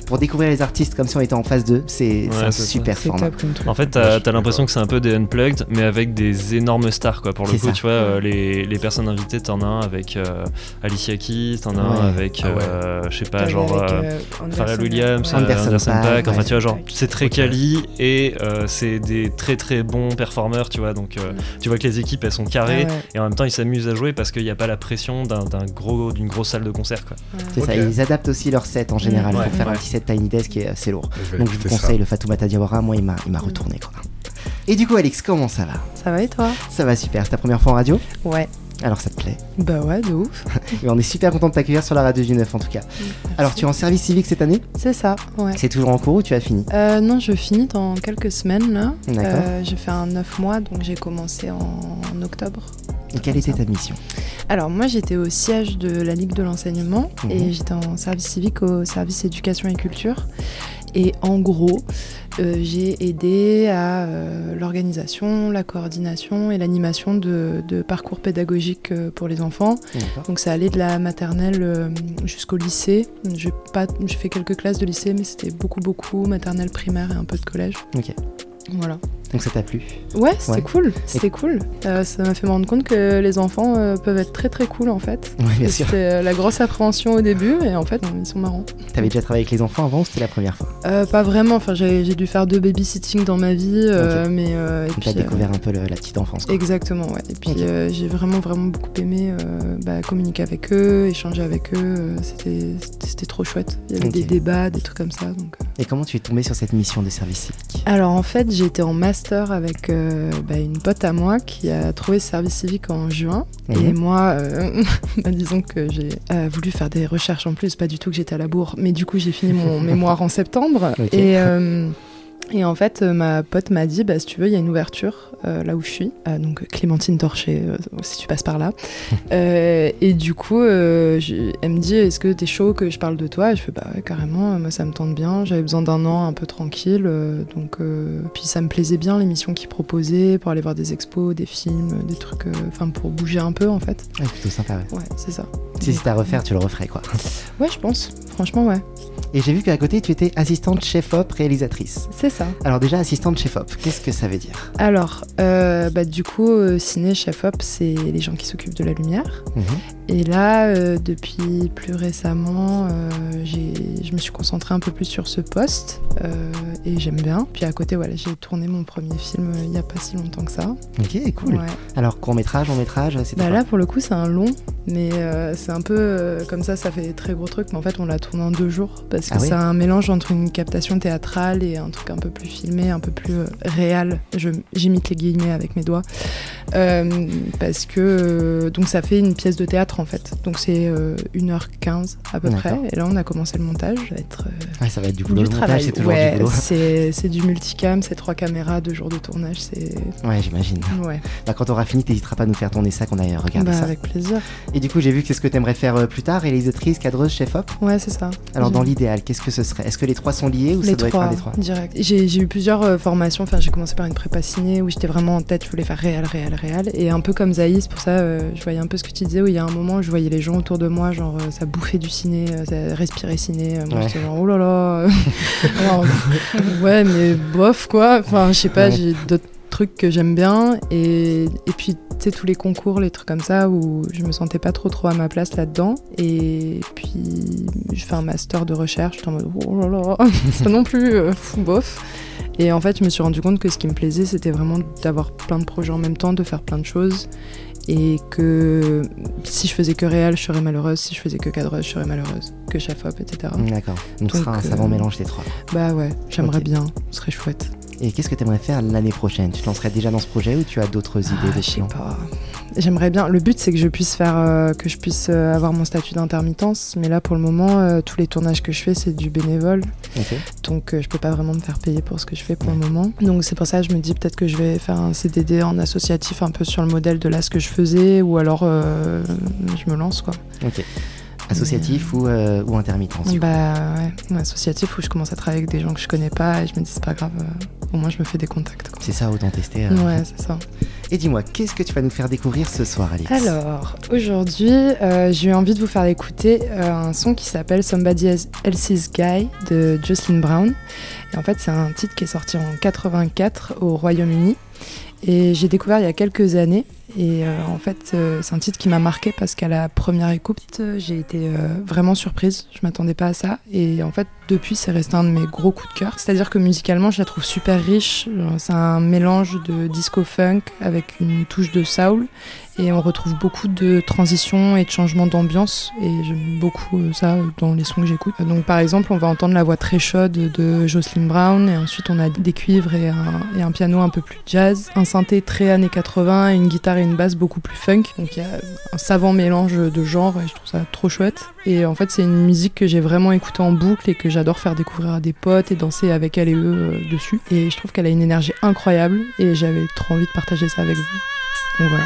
pour découvrir les artistes comme si on était en face C'est c'est Ouais, un c'est ça. super C'est format. En fait, t'as t'as l'impression que c'est un peu des unplugged, mais avec des énormes stars, quoi. Pour le C'est coup, ça. tu vois, euh, les, les personnes invitées, t'en as un avec euh, Alicia Keys, t'en as un Ouais. avec, Ah ouais. euh, je sais pas, genre. avec, euh, Pharrell Williams, ouais. Anderson Anderson, Paak, enfin tu vois genre c'est très quali et euh, c'est des très très bons performeurs tu vois donc euh, Mm. tu vois que les équipes elles sont Ah carrées ouais. et en même temps ils s'amusent à jouer parce qu'il n'y a pas la pression d'un gros d'une grosse salle de concert quoi. C'est ça, ils adaptent aussi leur set en général Ouais, pour faire un petit set Tiny Desk qui est assez lourd. Donc je vous ça. conseille le Fatoumata Diawara, moi il m'a il m'a retourné quoi. Et du coup Alex, comment ça va? Ça va et toi? Ça va super, c'est ta première fois en radio? Ouais. Alors ça te plaît? Bah ouais, de ouf. Et on est super content de t'accueillir sur la radio du 9 en tout cas. Alors tu es en service civique cette année? C'est ça, ouais. C'est toujours en cours ou tu as fini? Euh, non, je finis dans quelques semaines là. D'accord. Euh, j'ai fait un 9 mois, donc j'ai commencé en, en octobre. Et quelle était ta mission? Alors moi j'étais au siège de la Ligue de l'enseignement Mhm. et j'étais en service civique au service éducation et culture. Et en gros, euh, j'ai aidé à euh, l'organisation, la coordination et l'animation de, de parcours pédagogiques euh, pour les enfants. Donc ça allait de la maternelle jusqu'au lycée. J'ai fait quelques classes de lycée, mais c'était beaucoup beaucoup maternelle, primaire et un peu de collège. Ok. Voilà. Donc ça t'a plu Ouais, c'était Ouais. cool. C'était cool. Euh, ça m'a fait me rendre compte que les enfants euh, peuvent être très très cool en fait. Oui bien sûr. C'était euh, la grosse appréhension au début et en fait ils sont marrants. T'avais déjà travaillé avec les enfants avant ou c'était la première fois? Pas vraiment. Enfin j'ai dû faire deux babysitting dans ma vie, euh, mais et Donc puis, découvert un peu le- la petite enfance quoi. Exactement, ouais. Et puis j'ai vraiment, vraiment beaucoup aimé bah, communiquer avec eux, échanger avec eux. C'était c'était trop chouette. Il y avait des débats, des trucs comme ça. Donc. Et comment tu es tombé sur cette mission de service civique Alors en fait, été en master avec euh, bah, une pote à moi qui a trouvé ce service civique en juin. Mhm. Et moi, euh, bah, disons que j'ai euh, voulu faire des recherches en plus, pas du tout que j'étais à la bourre, mais du coup j'ai fini mon mémoire en septembre. Et, et en fait, euh, ma pote m'a dit, bah, si tu veux, il y a une ouverture euh, là où je suis, Euh, donc Clémentine Torché, euh, si tu passes par là. Et du coup, elle me dit, est-ce que t'es chaud que je parle de toi? Et je fais, bah ouais, carrément, moi ça me tente bien, j'avais besoin d'un an un peu tranquille, donc puis ça me plaisait bien l'émission qu'ils proposaient pour aller voir des expos, des films, des trucs, enfin pour bouger un peu en fait. Ouais, plutôt sympa ouais. Ouais, c'est ça. Si c'était à refaire, tu le referais quoi. Ouais, je pense. Franchement, ouais. Et j'ai vu qu'à côté, tu étais assistante chef-op réalisatrice. C'est ça. Alors déjà, assistante chef-op, qu'est-ce que ça veut dire? Alors, euh, bah, du coup, euh, ciné, chef-op, c'est les gens qui s'occupent de la lumière. Mhm. Et là, euh, depuis plus récemment, euh, je me suis concentrée un peu plus sur ce poste euh, et j'aime bien. Puis à côté, voilà, j'ai tourné mon premier film euh, il n'y a pas si longtemps que ça. Ok, cool. Ouais. Alors court-métrage, long-métrage, c'est Bah là, pour le coup, c'est un long, mais c'est un peu comme ça, ça fait très gros truc. Mais en fait, on l'a tourné en deux jours parce que Ah oui c'est un mélange entre une captation théâtrale et un truc un peu plus filmé, un peu plus réel. J'imite les guillemets avec mes doigts. Parce que donc ça fait une pièce de théâtre en fait. Donc c'est euh, 1h15 à peu près. Et là, on a commencé le montage. Ça va être euh, Ouais, ça va être du boulot. du travail. c'est toujours ouais, du boulot. c'est du multicam, c'est trois caméras, deux jours de tournage. Ouais, j'imagine. ouais. Bah, quand t'auras fini, t'hésiteras pas à nous faire tourner ça, qu'on aille regarder Bah, ça. avec plaisir. Et du coup, j'ai vu que c'est ce que t'aimerais faire euh, plus tard, réalisatrice, cadreuse, chef-op. Ouais, c'est ça. Alors dans l'idéal, qu'est-ce que ce serait? Est-ce que les trois sont liés ou ça les doit trois, être un des trois? direct. J'ai j'ai eu plusieurs euh, formations. Enfin, j'ai commencé par une prépa ciné où j'étais vraiment en tête. Je voulais faire réel, réel, réel. Et un peu comme Zaïs, pour ça, euh, je voyais un peu ce que tu disais. Où il y a un moment, où je voyais les gens autour de moi, genre euh, ça bouffait du ciné, euh, ça respirait ciné. Euh, Moi, Ouais. j'étais genre oh là là. Alors, ouais, mais bof quoi. Enfin, je sais pas. Ouais. J'ai d'autres trucs que j'aime bien. Et, et puis, tu sais, tous les concours, les trucs comme ça où je me sentais pas trop trop à ma place là-dedans. Et puis, je fais un master de recherche. J'étais en mode oh là là, ça non plus, euh, fou, bof. Et en fait, je me suis rendu compte que ce qui me plaisait, c'était vraiment d'avoir plein de projets en même temps, de faire plein de choses. Et que si je faisais que réel, je serais malheureuse. Si je faisais que cadreuse, je serais malheureuse. Que chef-op, etc. D'accord. Donc ce sera un savant euh, mélange des trois. Bah ouais, j'aimerais bien. Ce serait chouette. Et qu'est-ce que t'aimerais faire l'année prochaine? Tu te lancerais déjà dans ce projet ou tu as d'autres idées Ah, de je sais pas. J'aimerais bien. Le but, c'est que je puisse faire, euh, que je puisse euh, avoir mon statut d'intermittence. Mais là, pour le moment, euh, tous les tournages que je fais, c'est du bénévole. Donc, je peux pas vraiment me faire payer pour ce que je fais pour le moment. Donc, c'est pour ça que je me dis peut-être que je vais faire un CDD en associatif, un peu sur le modèle de là ce que je faisais, ou alors je me lance quoi. Ok. Associatif ou, euh, ou intermittent Bah ouais, associatif où je commence à travailler avec des gens que je connais pas et je me dis c'est pas grave, euh, au moins je me fais des contacts. C'est ça, autant tester. euh. Ouais, c'est ça. Et dis-moi, qu'est-ce que tu vas nous faire découvrir ce soir, Alex? Alors, aujourd'hui, j'ai eu envie de vous faire écouter un son qui s'appelle Somebody Else's Guy de Jocelyn Brown. Et en fait, c'est un titre qui est sorti en 84 au Royaume-Uni. Et j'ai découvert il y a quelques années. Et euh, en fait, euh, c'est un titre qui m'a marqué parce qu'à la première écoute, euh, j'ai été vraiment surprise. Je m'attendais pas à ça. Et en fait, depuis, c'est resté un de mes gros coups de cœur. C'est-à-dire que musicalement, je la trouve super riche. C'est un mélange de disco funk avec une touche de soul. Et on retrouve beaucoup de transitions et de changements d'ambiance. Et j'aime beaucoup euh, ça dans les sons que j'écoute. Donc par exemple, on va entendre la voix très chaude de Jocelyn Brown. Et ensuite, on a des cuivres et un, et un piano un peu plus jazz. Un synthé très années 80 et une guitare et une basse beaucoup plus funk. Donc il y a un savant mélange de genres et je trouve ça trop chouette. Et en fait, c'est une musique que j'ai vraiment écoutée en boucle et que j'adore faire découvrir à des potes et danser avec elle et eux euh, dessus. Et je trouve qu'elle a une énergie incroyable et j'avais trop envie de partager ça avec vous. Voilà.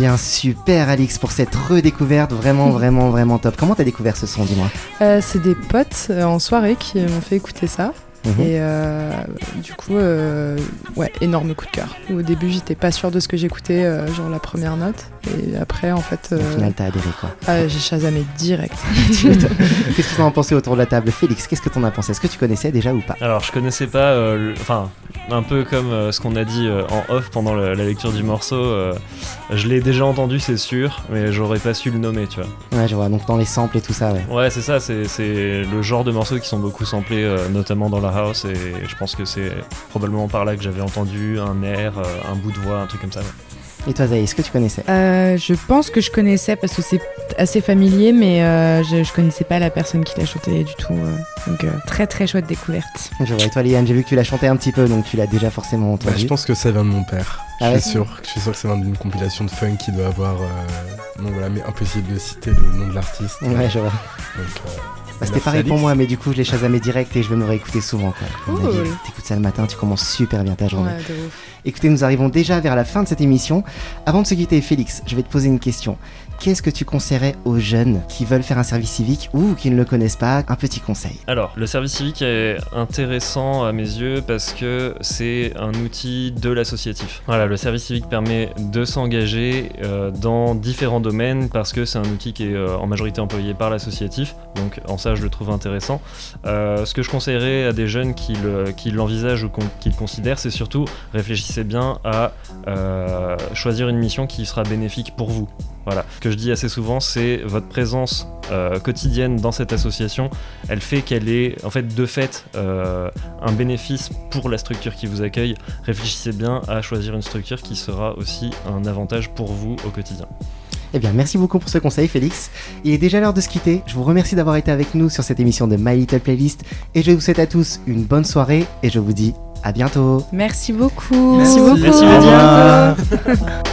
Bien, super, Alex, pour cette redécouverte. Vraiment, vraiment, vraiment top. Comment t'as découvert ce son, dis-moi? Euh, c'est des potes euh, en soirée qui m'ont fait écouter ça. Mhm. Et euh, du coup, euh, ouais, énorme coup de cœur. Au début, j'étais pas sûre de ce que j'écoutais, euh, genre la première note. Et après, en fait, Au final, t'as adhéré, quoi. ah, j'ai chasamé direct. Qu'est-ce que t'en as pensé autour de la table? Félix, qu'est-ce que t'en as pensé? Est-ce que tu connaissais déjà ou pas? Alors, je connaissais pas, euh, le- enfin, un peu comme euh, ce qu'on a dit euh, en off pendant le- la lecture du morceau. euh, je l'ai déjà entendu, c'est sûr, mais j'aurais pas su le nommer, tu vois. Ouais, je vois. Donc, dans les samples et tout ça, ouais. Ouais, c'est ça, c'est c'est le genre de morceaux qui sont beaucoup samplés, euh, notamment dans la house, et je pense que c'est probablement par là que j'avais entendu un air, euh, un bout de voix, un truc comme ça. ouais. Et toi, Zaï, est-ce que tu connaissais? Euh, je pense que je connaissais parce que c'est assez familier, mais euh, je, je connaissais pas la personne qui l'a chanté du tout. euh. donc euh, très très chouette découverte. Je vois. Et toi, Liane, j'ai vu que tu l'as chanté un petit peu, donc tu l'as déjà forcément Bah, entendu. je pense que ça vient de mon père. Ah je, ouais? suis sûr, je suis sûr que ça vient d'une compilation de funk qui doit avoir. euh, Donc voilà, mais impossible de citer le nom de l'artiste. Ouais, je vois. Donc, euh, Bah, C'était pareil pour moi, mais du coup, je l'ai chasamé direct et je vais me réécouter souvent. Quoi. Cool. T'écoutes ça le matin, tu commences super bien ta journée. Ouais. Écoutez, nous arrivons déjà vers la fin de cette émission. Avant de se quitter, Félix, je vais te poser une question. Qu'est-ce que tu conseillerais aux jeunes qui veulent faire un service civique ou qui ne le connaissent pas Un petit conseil. Alors, le service civique est intéressant à mes yeux parce que c'est un outil de l'associatif. Voilà, le service civique permet de s'engager euh, dans différents domaines parce que c'est un outil qui est euh, en majorité employé par l'associatif. Donc, en ça, je le trouve intéressant. Euh, ce que je conseillerais à des jeunes qui le- qui l'envisagent ou qui le considèrent, c'est surtout réfléchissez bien à choisir une mission qui sera bénéfique pour vous. Voilà. Ce que je dis assez souvent, c'est votre présence euh, quotidienne dans cette association elle fait qu'elle est en fait de fait euh, un bénéfice pour la structure qui vous accueille. Réfléchissez bien à choisir une structure qui sera aussi un avantage pour vous au quotidien. Eh bien, merci beaucoup pour ce conseil, Félix. Il est déjà l'heure de se quitter. Je vous remercie d'avoir été avec nous sur cette émission de My Little Playlist et je vous souhaite à tous une bonne soirée et je vous dis à bientôt. Merci beaucoup. Merci beaucoup. Merci.